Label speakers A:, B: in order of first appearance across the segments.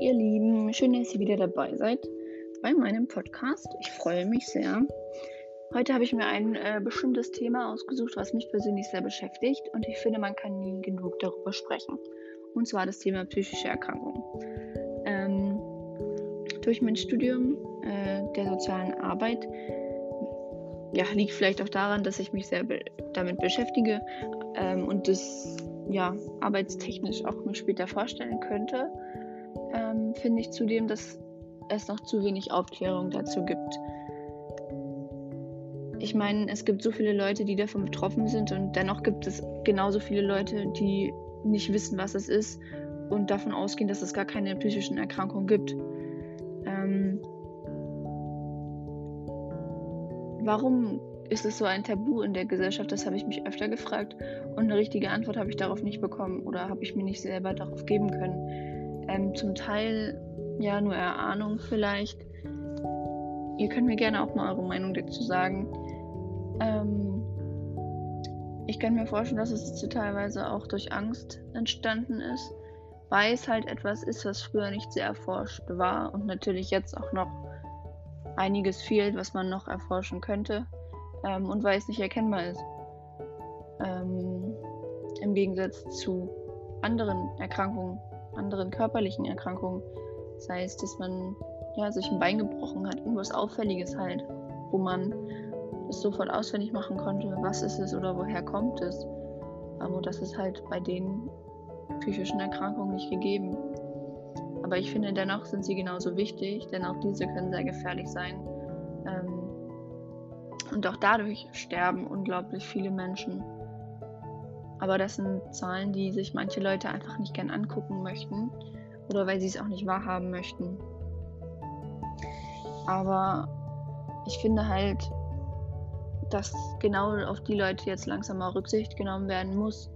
A: ihr Lieben, schön, dass ihr wieder dabei seid bei meinem Podcast. Ich freue mich sehr. Heute habe ich mir ein äh, bestimmtes Thema ausgesucht, was mich persönlich sehr beschäftigt und ich finde, man kann nie genug darüber sprechen. Und zwar das Thema psychische Erkrankungen. Ähm, durch mein Studium äh, der sozialen Arbeit ja, liegt vielleicht auch daran, dass ich mich sehr be damit beschäftige ähm, und das ja, arbeitstechnisch auch mir später vorstellen könnte, ähm, finde ich zudem, dass es noch zu wenig Aufklärung dazu gibt. Ich meine, es gibt so viele Leute, die davon betroffen sind und dennoch gibt es genauso viele Leute, die nicht wissen, was es ist und davon ausgehen, dass es gar keine psychischen Erkrankungen gibt. Ähm, warum ist es so ein Tabu in der Gesellschaft? Das habe ich mich öfter gefragt und eine richtige Antwort habe ich darauf nicht bekommen oder habe ich mir nicht selber darauf geben können. Ähm, zum Teil ja nur Erahnung vielleicht. Ihr könnt mir gerne auch mal eure Meinung dazu sagen. Ähm, ich kann mir vorstellen, dass es teilweise auch durch Angst entstanden ist, weil es halt etwas ist, was früher nicht sehr erforscht war und natürlich jetzt auch noch einiges fehlt, was man noch erforschen könnte ähm, und weil es nicht erkennbar ist. Ähm, Im Gegensatz zu anderen Erkrankungen, anderen körperlichen Erkrankungen. Sei es, dass man ja, sich ein Bein gebrochen hat, irgendwas Auffälliges halt, wo man es sofort auswendig machen konnte, was ist es oder woher kommt es. Ähm, und das ist halt bei den psychischen Erkrankungen nicht gegeben. Aber ich finde, dennoch sind sie genauso wichtig, denn auch diese können sehr gefährlich sein. Ähm, und auch dadurch sterben unglaublich viele Menschen. Aber das sind Zahlen, die sich manche Leute einfach nicht gern angucken möchten oder weil sie es auch nicht wahrhaben möchten. Aber ich finde halt, dass genau auf die Leute jetzt langsam mal Rücksicht genommen werden muss.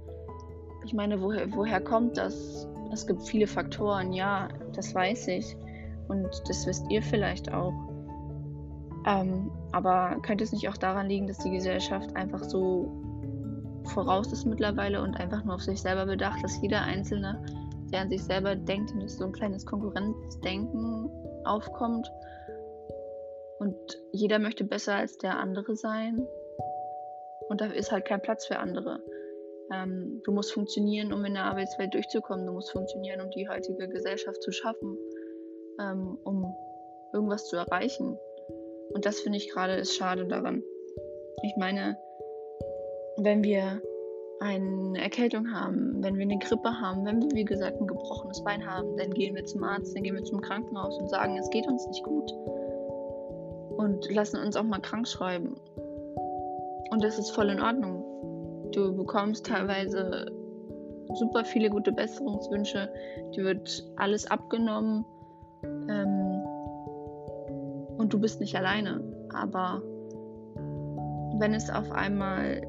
A: Ich meine, woher, woher kommt das? Es gibt viele Faktoren, ja, das weiß ich. Und das wisst ihr vielleicht auch. Ähm, aber könnte es nicht auch daran liegen, dass die Gesellschaft einfach so voraus ist mittlerweile und einfach nur auf sich selber bedacht, dass jeder Einzelne, der an sich selber denkt und so ein kleines Konkurrenzdenken aufkommt und jeder möchte besser als der andere sein und da ist halt kein Platz für andere. Ähm, du musst funktionieren, um in der Arbeitswelt durchzukommen. Du musst funktionieren, um die heutige Gesellschaft zu schaffen, ähm, um irgendwas zu erreichen. Und das finde ich gerade ist schade daran. Ich meine, wenn wir eine Erkältung haben, wenn wir eine Grippe haben, wenn wir, wie gesagt, ein gebrochenes Bein haben, dann gehen wir zum Arzt, dann gehen wir zum Krankenhaus und sagen, es geht uns nicht gut. Und lassen uns auch mal krank schreiben. Und das ist voll in Ordnung. Du bekommst teilweise super viele gute Besserungswünsche. Dir wird alles abgenommen. Ähm, und du bist nicht alleine. Aber wenn es auf einmal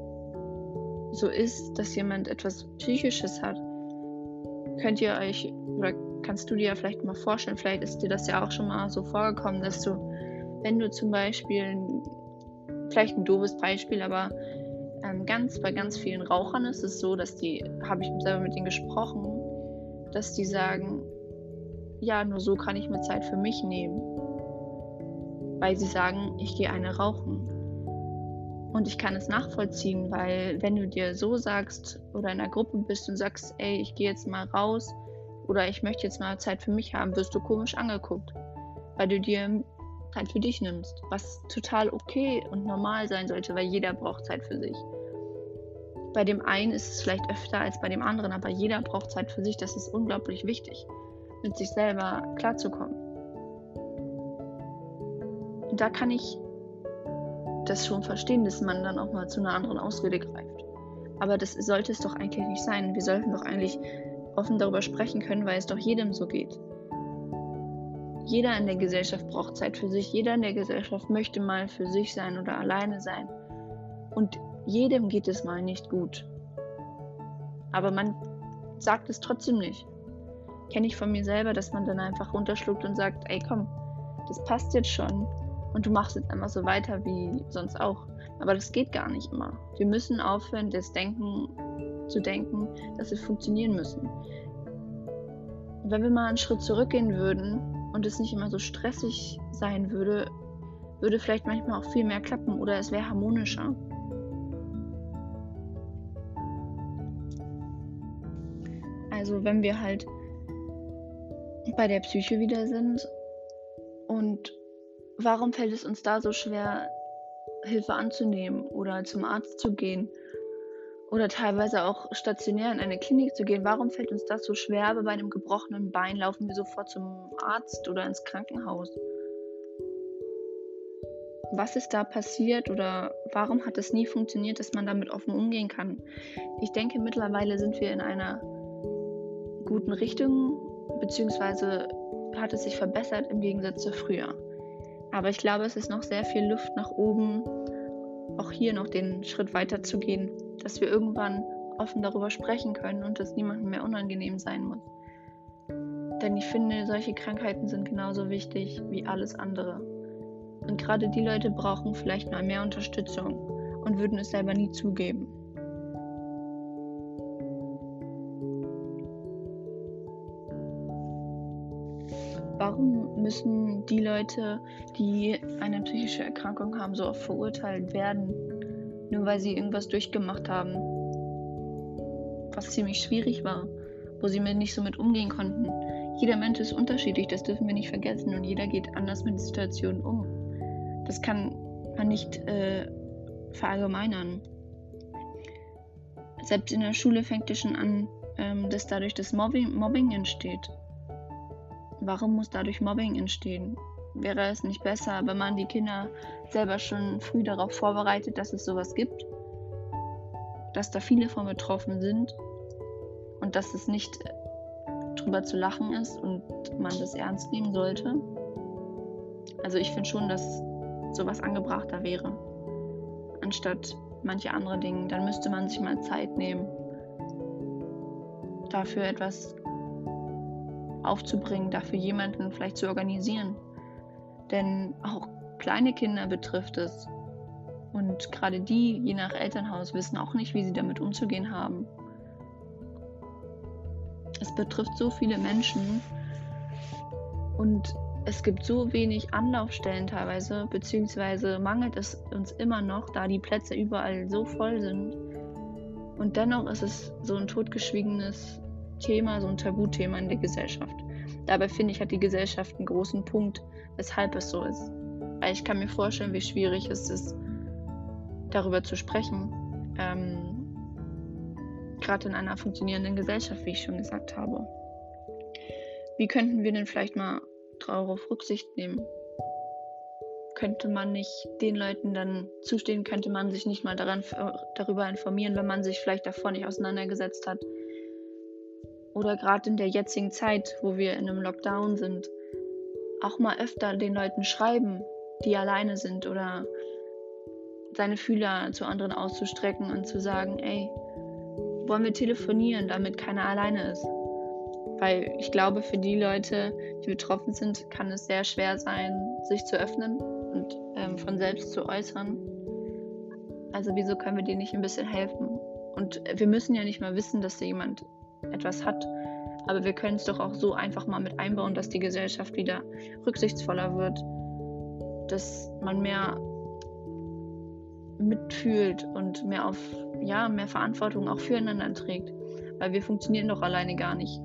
A: so ist, dass jemand etwas Psychisches hat, könnt ihr euch oder kannst du dir ja vielleicht mal vorstellen, vielleicht ist dir das ja auch schon mal so vorgekommen, dass du, wenn du zum Beispiel, vielleicht ein doofes Beispiel, aber ähm, ganz bei ganz vielen Rauchern ist es so, dass die, habe ich selber mit denen gesprochen, dass die sagen, ja, nur so kann ich mir Zeit für mich nehmen. Weil sie sagen, ich gehe eine rauchen. Und ich kann es nachvollziehen, weil wenn du dir so sagst oder in einer Gruppe bist und sagst, ey, ich gehe jetzt mal raus oder ich möchte jetzt mal Zeit für mich haben, wirst du komisch angeguckt, weil du dir Zeit für dich nimmst, was total okay und normal sein sollte, weil jeder braucht Zeit für sich. Bei dem einen ist es vielleicht öfter als bei dem anderen, aber jeder braucht Zeit für sich. Das ist unglaublich wichtig, mit sich selber klarzukommen. Und da kann ich das schon verstehen, dass man dann auch mal zu einer anderen Ausrede greift. Aber das sollte es doch eigentlich nicht sein. Wir sollten doch eigentlich offen darüber sprechen können, weil es doch jedem so geht. Jeder in der Gesellschaft braucht Zeit für sich. Jeder in der Gesellschaft möchte mal für sich sein oder alleine sein. Und jedem geht es mal nicht gut. Aber man sagt es trotzdem nicht. Kenne ich von mir selber, dass man dann einfach runterschluckt und sagt, ey komm, das passt jetzt schon und du machst jetzt einfach so weiter wie sonst auch. Aber das geht gar nicht immer. Wir müssen aufhören, das Denken zu denken, dass wir funktionieren müssen. wenn wir mal einen Schritt zurückgehen würden und es nicht immer so stressig sein würde, würde vielleicht manchmal auch viel mehr klappen oder es wäre harmonischer. Also wenn wir halt bei der Psyche wieder sind und warum fällt es uns da so schwer, Hilfe anzunehmen oder zum Arzt zu gehen oder teilweise auch stationär in eine Klinik zu gehen? Warum fällt uns das so schwer, aber bei einem gebrochenen Bein laufen wir sofort zum Arzt oder ins Krankenhaus? Was ist da passiert oder warum hat es nie funktioniert, dass man damit offen umgehen kann? Ich denke, mittlerweile sind wir in einer guten Richtung, beziehungsweise hat es sich verbessert im Gegensatz zu früher. Aber ich glaube, es ist noch sehr viel Luft nach oben, auch hier noch den Schritt weiter zu gehen, dass wir irgendwann offen darüber sprechen können und es niemandem mehr unangenehm sein muss. Denn ich finde, solche Krankheiten sind genauso wichtig wie alles andere. Und gerade die Leute brauchen vielleicht mal mehr Unterstützung und würden es selber nie zugeben. Warum müssen die Leute, die eine psychische Erkrankung haben, so oft verurteilt werden, nur weil sie irgendwas durchgemacht haben, was ziemlich schwierig war, wo sie nicht so mit umgehen konnten? Jeder Mensch ist unterschiedlich, das dürfen wir nicht vergessen und jeder geht anders mit Situationen um. Das kann man nicht äh, verallgemeinern. Selbst in der Schule fängt es schon an, ähm, dass dadurch das Mobbing, Mobbing entsteht. Warum muss dadurch Mobbing entstehen? Wäre es nicht besser, wenn man die Kinder selber schon früh darauf vorbereitet, dass es sowas gibt? Dass da viele von betroffen sind und dass es nicht drüber zu lachen ist und man das ernst nehmen sollte? Also ich finde schon, dass sowas angebrachter wäre, anstatt manche andere Dinge. Dann müsste man sich mal Zeit nehmen, dafür etwas aufzubringen, dafür jemanden vielleicht zu organisieren. Denn auch kleine Kinder betrifft es. Und gerade die, je nach Elternhaus, wissen auch nicht, wie sie damit umzugehen haben. Es betrifft so viele Menschen und es gibt so wenig Anlaufstellen teilweise, beziehungsweise mangelt es uns immer noch, da die Plätze überall so voll sind. Und dennoch ist es so ein totgeschwiegenes Thema, so ein Tabuthema in der Gesellschaft. Dabei finde ich, hat die Gesellschaft einen großen Punkt, weshalb es so ist. Weil ich kann mir vorstellen, wie schwierig es ist, darüber zu sprechen. Ähm, Gerade in einer funktionierenden Gesellschaft, wie ich schon gesagt habe. Wie könnten wir denn vielleicht mal darauf Rücksicht nehmen? Könnte man nicht den Leuten dann zustehen? Könnte man sich nicht mal daran, darüber informieren, wenn man sich vielleicht davor nicht auseinandergesetzt hat? Oder gerade in der jetzigen Zeit, wo wir in einem Lockdown sind, auch mal öfter den Leuten schreiben, die alleine sind oder seine Fühler zu anderen auszustrecken und zu sagen, ey, wollen wir telefonieren, damit keiner alleine ist. Weil ich glaube, für die Leute, die betroffen sind, kann es sehr schwer sein, sich zu öffnen und ähm, von selbst zu äußern. Also wieso können wir denen nicht ein bisschen helfen? Und wir müssen ja nicht mal wissen, dass da jemand etwas hat. Aber wir können es doch auch so einfach mal mit einbauen, dass die Gesellschaft wieder rücksichtsvoller wird, dass man mehr mitfühlt und mehr auf ja mehr Verantwortung auch füreinander trägt, weil wir funktionieren doch alleine gar nicht.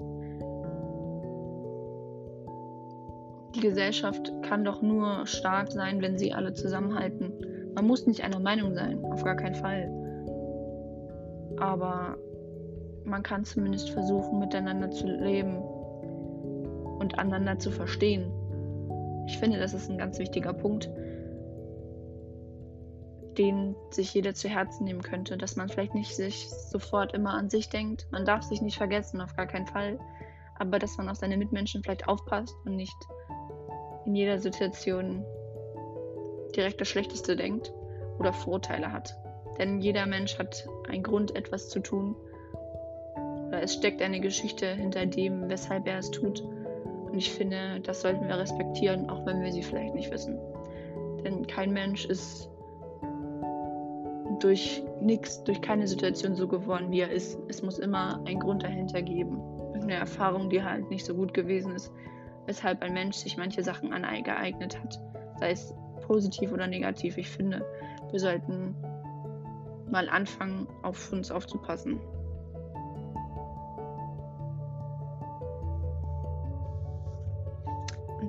A: Die Gesellschaft kann doch nur stark sein, wenn sie alle zusammenhalten. Man muss nicht einer Meinung sein, auf gar keinen Fall. Aber man kann zumindest versuchen, miteinander zu leben und einander zu verstehen. Ich finde, das ist ein ganz wichtiger Punkt, den sich jeder zu Herzen nehmen könnte, dass man vielleicht nicht sich sofort immer an sich denkt. Man darf sich nicht vergessen, auf gar keinen Fall. Aber dass man auf seine Mitmenschen vielleicht aufpasst und nicht in jeder Situation direkt das Schlechteste denkt oder Vorteile hat. Denn jeder Mensch hat einen Grund, etwas zu tun oder es steckt eine Geschichte hinter dem, weshalb er es tut. Und ich finde, das sollten wir respektieren, auch wenn wir sie vielleicht nicht wissen. Denn kein Mensch ist durch nichts, durch keine Situation so geworden, wie er ist. Es muss immer einen Grund dahinter geben. eine Erfahrung, die halt nicht so gut gewesen ist, weshalb ein Mensch sich manche Sachen angeeignet hat, sei es positiv oder negativ. Ich finde, wir sollten mal anfangen, auf uns aufzupassen.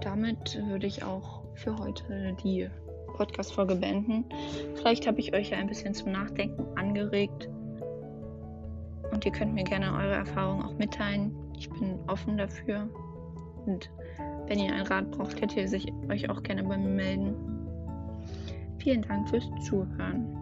A: Damit würde ich auch für heute die Podcast-Folge beenden. Vielleicht habe ich euch ja ein bisschen zum Nachdenken angeregt. Und ihr könnt mir gerne eure Erfahrungen auch mitteilen. Ich bin offen dafür. Und wenn ihr einen Rat braucht, könnt ihr sich, euch auch gerne bei mir melden. Vielen Dank fürs Zuhören.